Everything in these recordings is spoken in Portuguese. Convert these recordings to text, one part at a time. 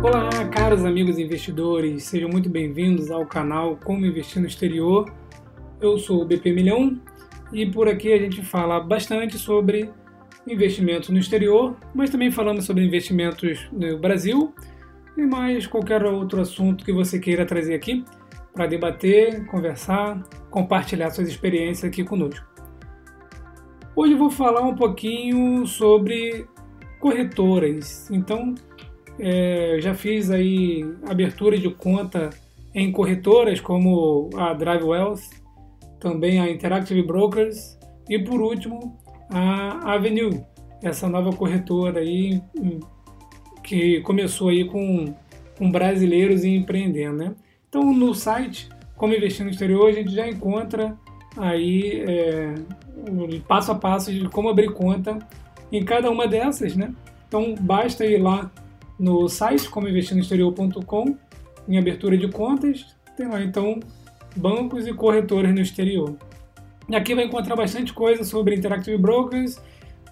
Olá, caros amigos investidores, sejam muito bem-vindos ao canal Como Investir no Exterior. Eu sou o BP Milhão e por aqui a gente fala bastante sobre investimentos no exterior, mas também falamos sobre investimentos no Brasil e mais qualquer outro assunto que você queira trazer aqui para debater, conversar, compartilhar suas experiências aqui conosco. Hoje eu vou falar um pouquinho sobre corretoras. Então, é, já fiz aí abertura de conta em corretoras como a Drive Wealth, também a Interactive Brokers e por último a Avenue, essa nova corretora aí hum, que começou aí com, com brasileiros e empreendendo, né? Então no site Como Investir no Exterior a gente já encontra aí é, passo a passo de como abrir conta em cada uma dessas, né? Então basta ir lá no site comoinvestirnoexterior.com em abertura de contas, tem lá então bancos e corretores no exterior. E aqui vai encontrar bastante coisa sobre Interactive Brokers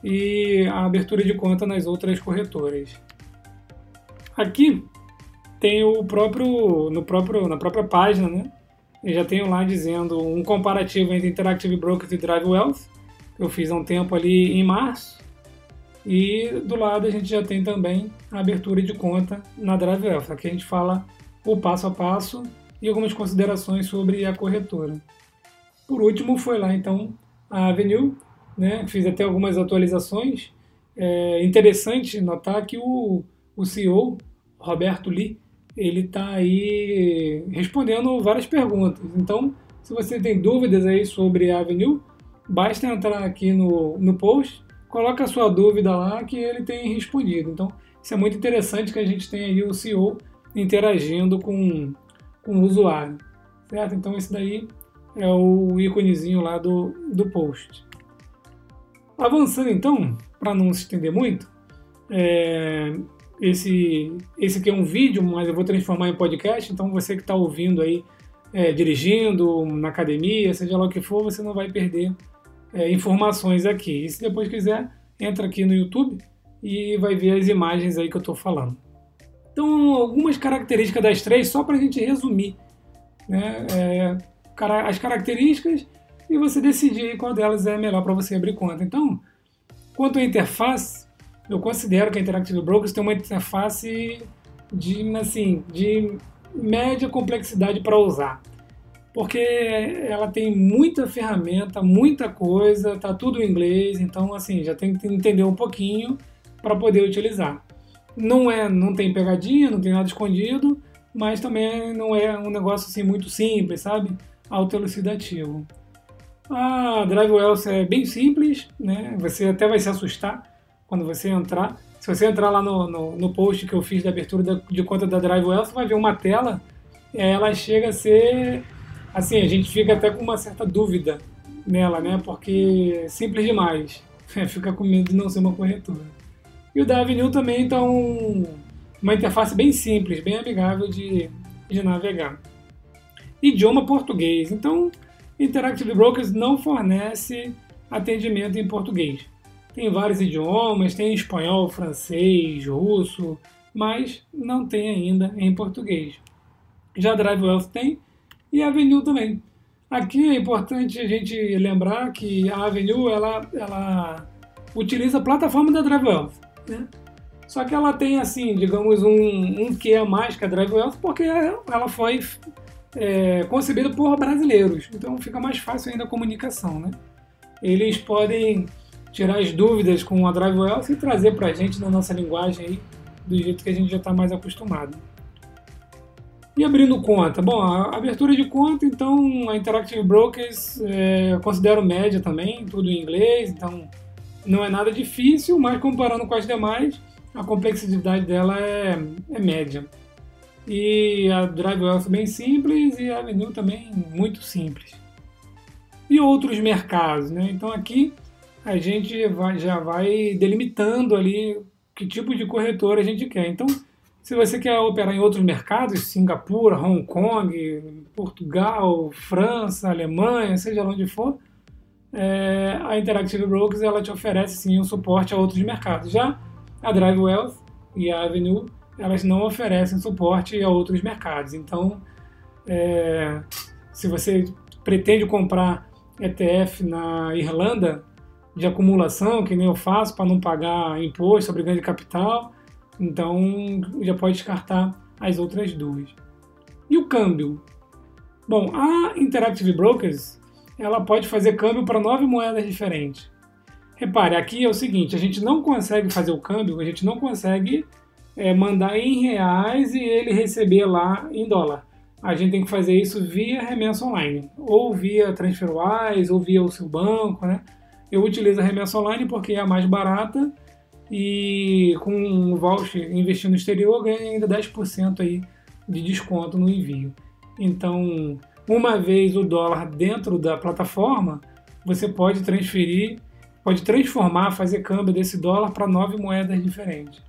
e a abertura de conta nas outras corretoras. Aqui tem o próprio, no próprio na própria página, né? Eu já tenho lá dizendo um comparativo entre Interactive Brokers e Drive Wealth. Eu fiz há um tempo ali em março. E do lado a gente já tem também a abertura de conta na Drive Wealth. Aqui a gente fala o passo a passo e algumas considerações sobre a corretora. Por último, foi lá então a Avenue, né? fiz até algumas atualizações. É interessante notar que o, o CEO, Roberto Lee, ele está aí respondendo várias perguntas. Então, se você tem dúvidas aí sobre a Avenue, basta entrar aqui no, no post, coloca a sua dúvida lá que ele tem respondido. Então, isso é muito interessante que a gente tem aí o CEO interagindo com, com o usuário, certo? Então, esse daí é o íconezinho lá do, do post. Avançando então, para não se estender muito, é, esse, esse aqui é um vídeo, mas eu vou transformar em podcast, então você que está ouvindo aí, é, dirigindo, na academia, seja lá o que for, você não vai perder é, informações aqui. E se depois quiser, entra aqui no YouTube e vai ver as imagens aí que eu estou falando. Então, algumas características das três, só para a gente resumir. Né? É, as características e você decidir qual delas é melhor para você abrir conta. Então, quanto à interface, eu considero que a Interactive Brokers tem uma interface de, assim, de média complexidade para usar. Porque ela tem muita ferramenta, muita coisa, tá tudo em inglês, então assim, já tem que entender um pouquinho para poder utilizar. Não é, não tem pegadinha, não tem nada escondido, mas também não é um negócio assim muito simples, sabe? Autoelucidativo. A Drive Wealth é bem simples, né? Você até vai se assustar quando você entrar. Se você entrar lá no, no, no post que eu fiz da abertura da, de conta da Drive Wealth, você vai ver uma tela. Ela chega a ser. Assim, a gente fica até com uma certa dúvida nela, né? Porque é simples demais. fica com medo de não ser uma corretora. E o da Avenue também um, uma interface bem simples, bem amigável de, de navegar. Idioma português. Então, Interactive Brokers não fornece atendimento em português. Tem vários idiomas, tem espanhol, francês, russo, mas não tem ainda em português. Já Drive Wealth tem e a Avenue também. Aqui é importante a gente lembrar que a Avenue ela, ela utiliza a plataforma da Drive Wealth, né? Só que ela tem assim, digamos, um, um que a mais que a Drive Wealth porque ela foi é, concebida por brasileiros, então fica mais fácil ainda a comunicação, né? Eles podem tirar as dúvidas com a Drive Wealth e trazer para a gente na nossa linguagem aí, do jeito que a gente já está mais acostumado. E abrindo conta? Bom, a abertura de conta, então, a Interactive Brokers é, eu considero média também, tudo em inglês, então não é nada difícil, mas comparando com as demais, a complexidade dela é, é média. E a Drive Wealth bem simples e a Avenue também muito simples. E outros mercados, né? Então aqui a gente vai, já vai delimitando ali que tipo de corretora a gente quer. Então, se você quer operar em outros mercados, Singapura, Hong Kong, Portugal, França, Alemanha, seja onde for, é, a Interactive Brokers ela te oferece sim um suporte a outros mercados. Já a Drive Wealth e a Avenue elas não oferecem suporte a outros mercados. Então, é, se você pretende comprar ETF na Irlanda de acumulação, que nem eu faço, para não pagar imposto sobre ganho de capital, então já pode descartar as outras duas. E o câmbio? Bom, a Interactive Brokers ela pode fazer câmbio para nove moedas diferentes. Repare, aqui é o seguinte: a gente não consegue fazer o câmbio, a gente não consegue é, mandar em reais e ele receber lá em dólar. A gente tem que fazer isso via remessa online, ou via TransferWise, ou via o seu banco, né? Eu utilizo a remessa online porque é a mais barata e com um voucher investindo no exterior ganha ainda 10% aí de desconto no envio. Então, uma vez o dólar dentro da plataforma, você pode transferir, pode transformar, fazer câmbio desse dólar para nove moedas diferentes.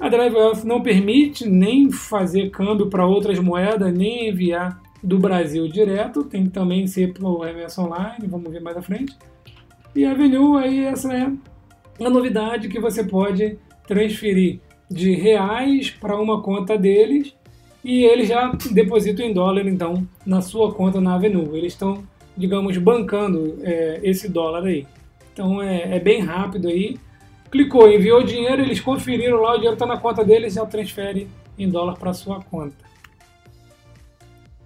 A Drive não permite nem fazer câmbio para outras moedas, nem enviar do Brasil direto, tem que também ser pelo MS Online, vamos ver mais à frente. E a Avenue, aí essa é a novidade que você pode transferir de reais para uma conta deles e eles já depositam em dólar então na sua conta na Avenue. Eles estão, digamos, bancando é, esse dólar aí. Então é, é, bem rápido aí. Clicou, enviou o dinheiro, eles conferiram lá, o dinheiro está na conta deles, já transfere em dólar para sua conta.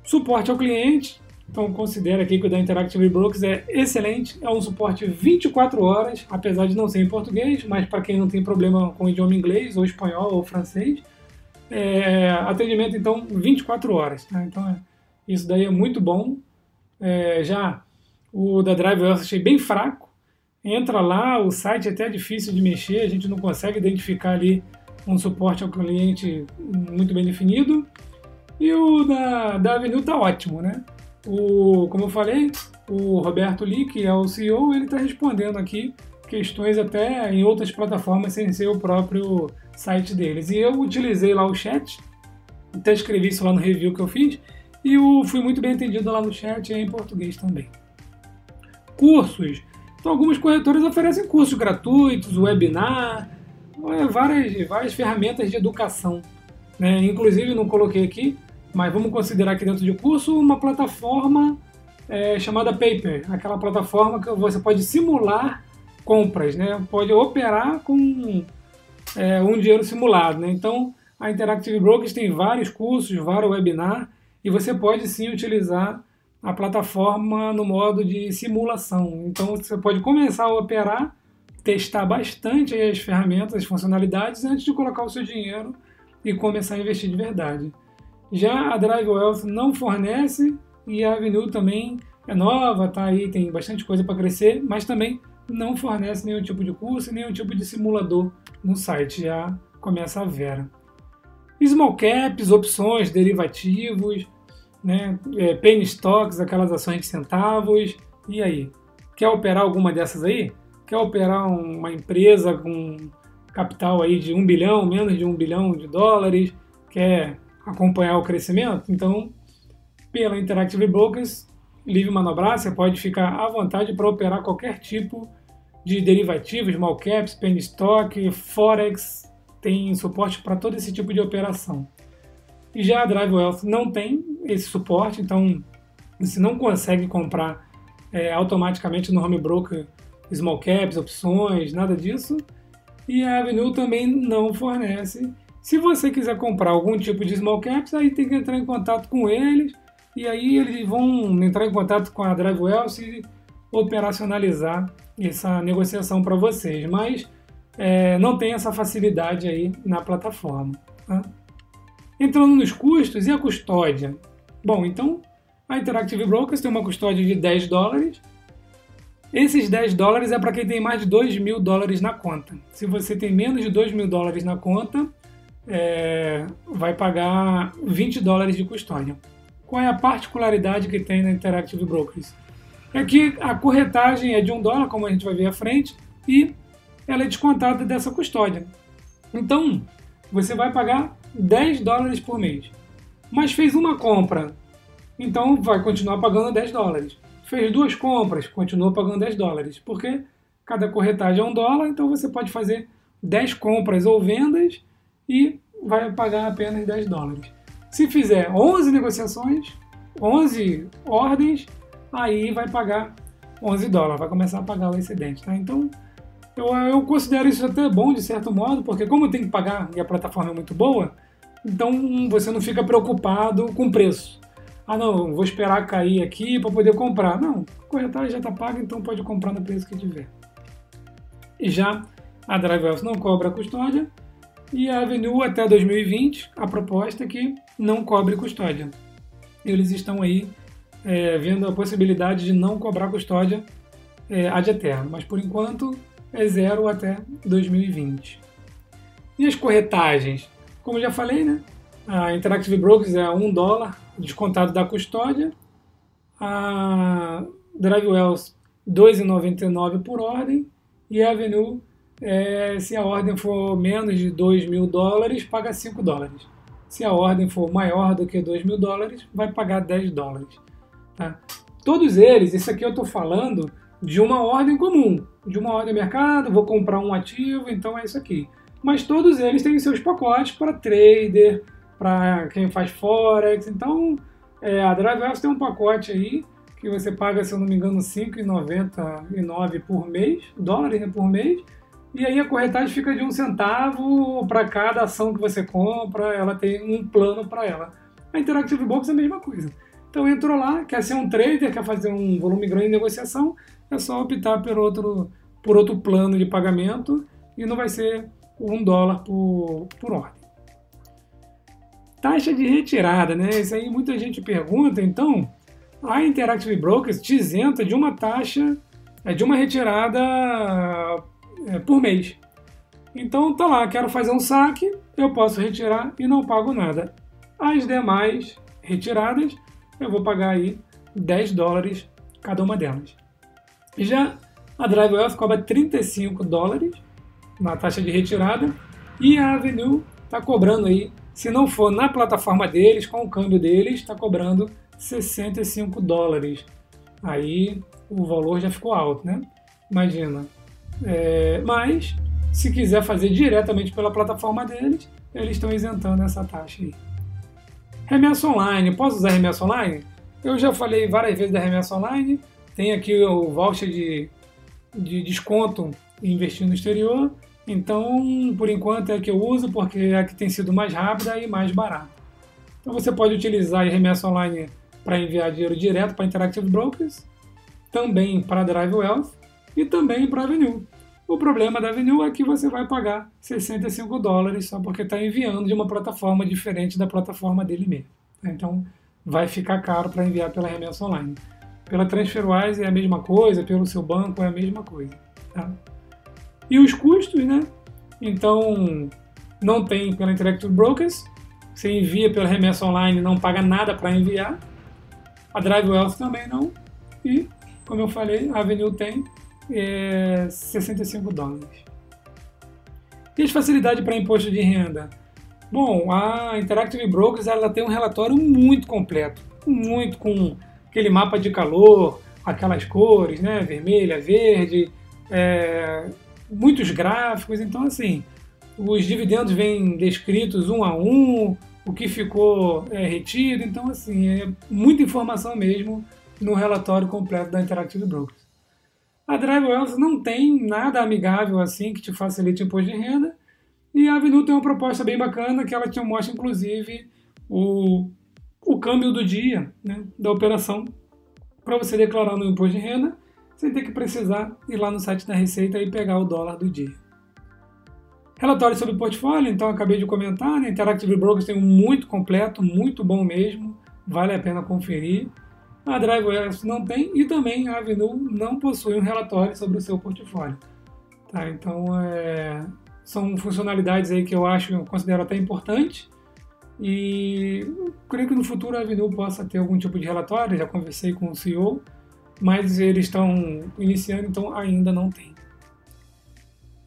Suporte ao cliente, então considera aqui que o da Interactive Brokers é excelente, é um suporte 24 horas, apesar de não ser em português, mas para quem não tem problema com o idioma inglês, ou espanhol, ou francês, é, atendimento então 24 horas. Né? Então é, isso daí é muito bom. É, já o da Drive eu achei bem fraco. Entra lá, o site é até difícil de mexer, a gente não consegue identificar ali um suporte ao cliente muito bem definido. E o da, da Avenue tá ótimo, né? O, como eu falei, o Roberto Lee, que é o CEO, ele está respondendo aqui questões até em outras plataformas sem ser o próprio site deles. E eu utilizei lá o chat, até escrevi isso lá no review que eu fiz, e eu fui muito bem entendido lá no chat e em português também. Cursos. Então, algumas corretoras oferecem cursos gratuitos, webinar, é, várias, várias ferramentas de educação. Né? Inclusive, não coloquei aqui, mas vamos considerar aqui dentro de curso uma plataforma é, chamada Paper, aquela plataforma que você pode simular compras, né? pode operar com é, um dinheiro simulado. Né? Então, a Interactive Brokers tem vários cursos, vários webinars, e você pode sim utilizar a plataforma no modo de simulação. Então, você pode começar a operar, testar bastante as ferramentas, as funcionalidades, antes de colocar o seu dinheiro e começar a investir de verdade. Já a Drive Wealth não fornece e a Avenue também é nova, tá aí, tem bastante coisa para crescer, mas também não fornece nenhum tipo de curso, nenhum tipo de simulador no site, já começa a Vera. Small caps, opções, derivativos, né, é, penny stocks, aquelas ações de centavos, e aí? Quer operar alguma dessas aí? Quer operar uma empresa com capital aí de um bilhão, menos de um bilhão de dólares? Quer acompanhar o crescimento. Então, pela Interactive Brokers, livre manobrar, você pode ficar à vontade para operar qualquer tipo de derivativos, small caps, penny stock, forex, tem suporte para todo esse tipo de operação. E já a Drive Wealth não tem esse suporte, então você não consegue comprar é, automaticamente no home broker small caps, opções, nada disso. E a Avenue também não fornece se você quiser comprar algum tipo de small caps, aí tem que entrar em contato com eles e aí eles vão entrar em contato com a Dragwell e operacionalizar essa negociação para vocês. Mas é, não tem essa facilidade aí na plataforma. Tá? Entrando nos custos e a custódia. Bom, então a Interactive Brokers tem uma custódia de 10 dólares. Esses 10 dólares é para quem tem mais de 2 mil dólares na conta. Se você tem menos de 2 mil dólares na conta, é, vai pagar 20 dólares de custódia. Qual é a particularidade que tem na Interactive Brokers? É que a corretagem é de um dólar, como a gente vai ver à frente, e ela é descontada dessa custódia. Então, você vai pagar 10 dólares por mês. Mas fez uma compra, então vai continuar pagando 10 dólares. Fez duas compras, continua pagando 10 dólares. Porque cada corretagem é um dólar, então você pode fazer 10 compras ou vendas e vai pagar apenas 10 dólares. Se fizer 11 negociações, 11 ordens, aí vai pagar 11 dólares, vai começar a pagar o excedente. Tá? Então, eu, eu considero isso até bom, de certo modo, porque como tem que pagar e a plataforma é muito boa, então você não fica preocupado com o preço. Ah, não, vou esperar cair aqui para poder comprar. Não, a corretagem já está paga, então pode comprar no preço que tiver. E já a DriveWealth não cobra custódia e a Avenue até 2020, a proposta é que não cobre custódia. Eles estão aí é, vendo a possibilidade de não cobrar custódia é, ad eterno, mas por enquanto é zero até 2020. E as corretagens? Como já falei, né? A Interactive Brokers é 1 dólar descontado da custódia. A DriveWells 2,99 por ordem. E a Avenue, é, se a ordem for menos de 2 mil dólares, paga 5 dólares. Se a ordem for maior do que 2 mil dólares, vai pagar 10 dólares. Tá? Todos eles, isso aqui eu estou falando de uma ordem comum, de uma ordem mercado, vou comprar um ativo, então é isso aqui. Mas todos eles têm seus pacotes para trader, para quem faz forex. Então, é, a DriveWealth tem um pacote aí que você paga, se eu não me engano, R$ 5,99 por mês, dólares né, por mês. E aí a corretagem fica de um centavo para cada ação que você compra, ela tem um plano para ela. A Interactive Box é a mesma coisa. Então entrou lá, quer ser um trader, quer fazer um volume grande de negociação, é só optar por outro, por outro plano de pagamento e não vai ser um dólar por, por ordem. Taxa de retirada, né? Isso aí muita gente pergunta. Então, a Interactive Brokers te isenta de uma taxa, é, de uma retirada é, por mês. Então, tá lá, quero fazer um saque, eu posso retirar e não pago nada. As demais retiradas, eu vou pagar aí 10 dólares cada uma delas. Já a DriveWealth cobra 35 dólares na taxa de retirada e a Avenue está cobrando aí se não for na plataforma deles, com o câmbio deles, está cobrando 65 dólares. Aí o valor já ficou alto, né? Imagina. É, mas, se quiser fazer diretamente pela plataforma deles, eles estão isentando essa taxa aí. Remessa online. Posso usar remessa online? Eu já falei várias vezes da remessa online. Tem aqui o voucher de, de desconto em investir no exterior. Então, por enquanto é a que eu uso porque é a que tem sido mais rápida e mais barata. Então você pode utilizar a remessa online para enviar dinheiro direto para Interactive Brokers, também para Drive Wealth e também para Avenue. O problema da Avenue é que você vai pagar 65 dólares só porque está enviando de uma plataforma diferente da plataforma dele mesmo. Então vai ficar caro para enviar pela remessa online. Pela TransferWise é a mesma coisa, pelo seu banco é a mesma coisa. Tá? E os custos, né? Então, não tem pela Interactive Brokers, você envia pela remessa online, não paga nada para enviar. A Drive Wealth também não. E, como eu falei, a Avenue tem é, 65 dólares. E as facilidades para imposto de renda? Bom, a Interactive Brokers ela tem um relatório muito completo, muito com aquele mapa de calor, aquelas cores, né, vermelha, verde, é, muitos gráficos, então assim, os dividendos vêm descritos um a um, o que ficou é, retido, então assim, é muita informação mesmo no relatório completo da Interactive Brokers. A Drive Wealth não tem nada amigável assim que te facilite o imposto de renda, e a Avenue tem uma proposta bem bacana que ela te mostra inclusive o, o câmbio do dia né, da operação para você declarar no imposto de renda sem ter que precisar ir lá no site da Receita e pegar o dólar do dia. Relatório sobre portfólio, então acabei de comentar, né? Interactive Brokers tem um muito completo, muito bom mesmo, vale a pena conferir. A DriveWare não tem e também a Avenue não possui um relatório sobre o seu portfólio. Tá, então é, são funcionalidades aí que eu acho, eu considero até importante e creio que no futuro a Avenue possa ter algum tipo de relatório, já conversei com o CEO, mas eles estão iniciando, então ainda não tem.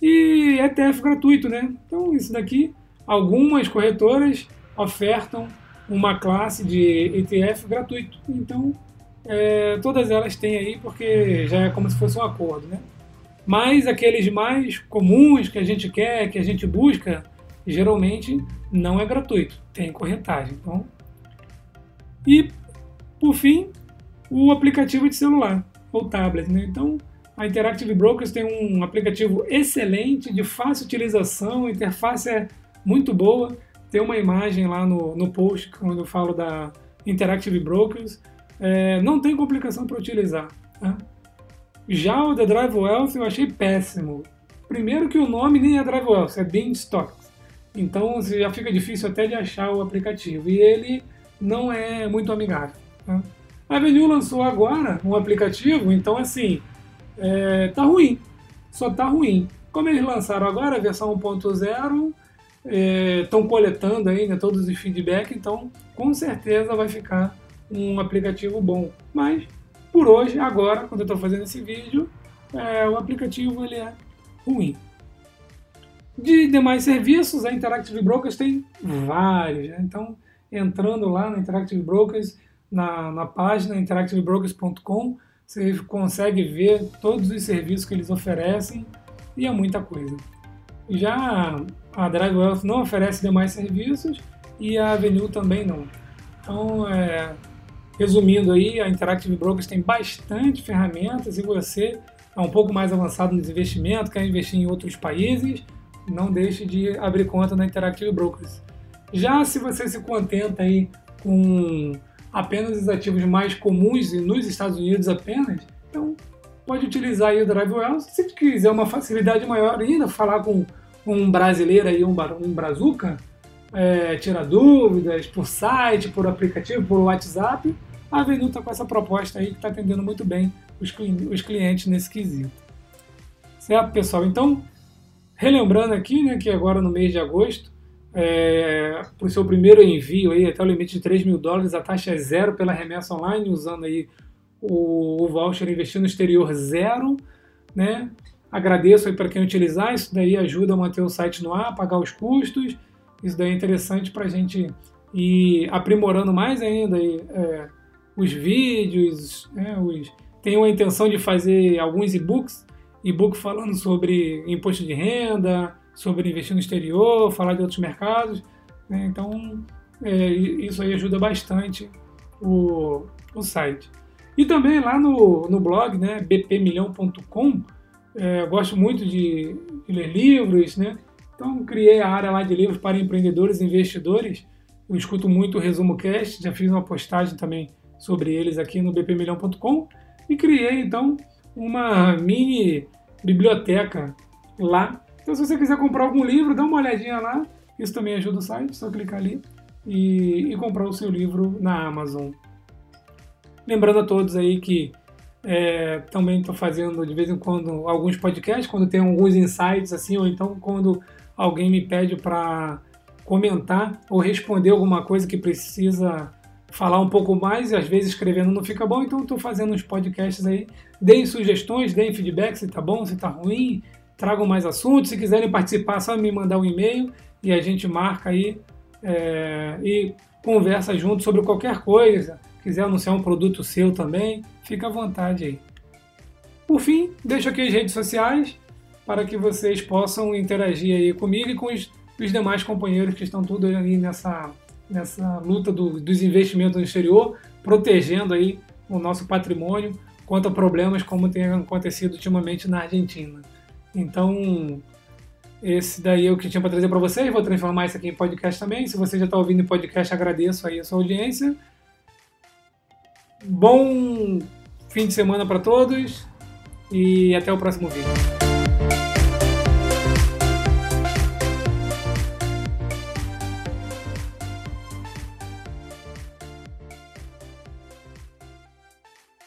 E ETF gratuito, né? Então isso daqui, algumas corretoras ofertam uma classe de ETF gratuito. Então é, todas elas têm aí porque já é como se fosse um acordo, né? Mas aqueles mais comuns que a gente quer, que a gente busca, geralmente não é gratuito, tem corretagem. Então, e por fim, o aplicativo de celular ou tablet. Né? Então, a Interactive Brokers tem um aplicativo excelente, de fácil utilização, a interface é muito boa. Tem uma imagem lá no, no post quando eu falo da Interactive Brokers. É, não tem complicação para utilizar. Tá? Já o da Drive Wealth eu achei péssimo. Primeiro que o nome nem é Drive Wealth, é Beanstalk. Então já fica difícil até de achar o aplicativo. E ele não é muito amigável. Tá? A Avenue lançou agora um aplicativo, então assim, é, tá ruim. Só tá ruim. Como eles lançaram agora a versão 1.0, estão é, coletando aí né, todos os feedbacks, então com certeza vai ficar um aplicativo bom. Mas por hoje, agora, quando eu estou fazendo esse vídeo, é, o aplicativo ele é ruim. De demais serviços, a Interactive Brokers tem vários. Né? Então, entrando lá na Interactive Brokers, na, na página interactivebrokers.com, você consegue ver todos os serviços que eles oferecem e é muita coisa. Já a Drive Wealth não oferece demais serviços e a Avenue também não. Então, é, resumindo aí, a Interactive Brokers tem bastante ferramentas e você é um pouco mais avançado nos investimentos, quer investir em outros países, não deixe de abrir conta na Interactive Brokers. Já se você se contenta aí com apenas os ativos mais comuns nos Estados Unidos apenas, então pode utilizar aí o Drive. Se quiser uma facilidade maior ainda, falar com um brasileiro aí, um, um brazuca, é, tirar dúvidas por site, por aplicativo, por WhatsApp, a Avenue está com essa proposta aí que está atendendo muito bem os, os clientes nesse quesito. Certo, pessoal? Então, relembrando aqui né, que agora no mês de agosto é, para o seu primeiro envio aí, até o limite de 3 mil dólares, a taxa é zero pela remessa online, usando aí o, o voucher investir no exterior zero, né? Agradeço aí para quem utilizar, isso daí ajuda a manter o site no ar, pagar os custos, isso daí é interessante para a gente ir aprimorando mais ainda aí, é, os vídeos, né, os, tenho a intenção de fazer alguns e-books, e-book falando sobre imposto de renda, sobre investir no exterior, falar de outros mercados. Né? Então, é, isso aí ajuda bastante o, o site. E também lá no, no blog, né, bpmilhão.com, é, gosto muito de, de, ler livros, né? Então, criei a área lá de livros para empreendedores e investidores. Eu escuto muito o Resumo Cast, já fiz uma postagem também sobre eles aqui no bpmilhão.com e criei, então, uma mini biblioteca lá então, se você quiser comprar algum livro, dá uma olhadinha lá. Isso também ajuda o site, só clicar ali e, e comprar o seu livro na Amazon. Lembrando a todos aí que é, também estou fazendo de vez em quando alguns podcasts, quando tem alguns insights assim, ou então quando alguém me pede para comentar ou responder alguma coisa que precisa falar um pouco mais e às vezes escrevendo não fica bom, então estou fazendo uns podcasts aí. Deem sugestões, deem feedback se está bom, se está ruim, tragam mais assuntos. Se quiserem participar, só me mandar um e-mail e a gente marca aí é, e conversa junto sobre qualquer coisa. Quiser anunciar um produto seu também, fica à vontade aí. Por fim, deixo aqui as redes sociais para que vocês possam interagir aí comigo e com os, os demais companheiros que estão tudo aí nessa, nessa luta do, dos investimentos no exterior, protegendo aí o nosso patrimônio contra problemas como tem acontecido ultimamente na Argentina. Então, esse daí é o que tinha para trazer para vocês. Vou transformar isso aqui em podcast também. Se você já está ouvindo em podcast, agradeço aí a sua audiência. Bom fim de semana para todos e até o próximo vídeo.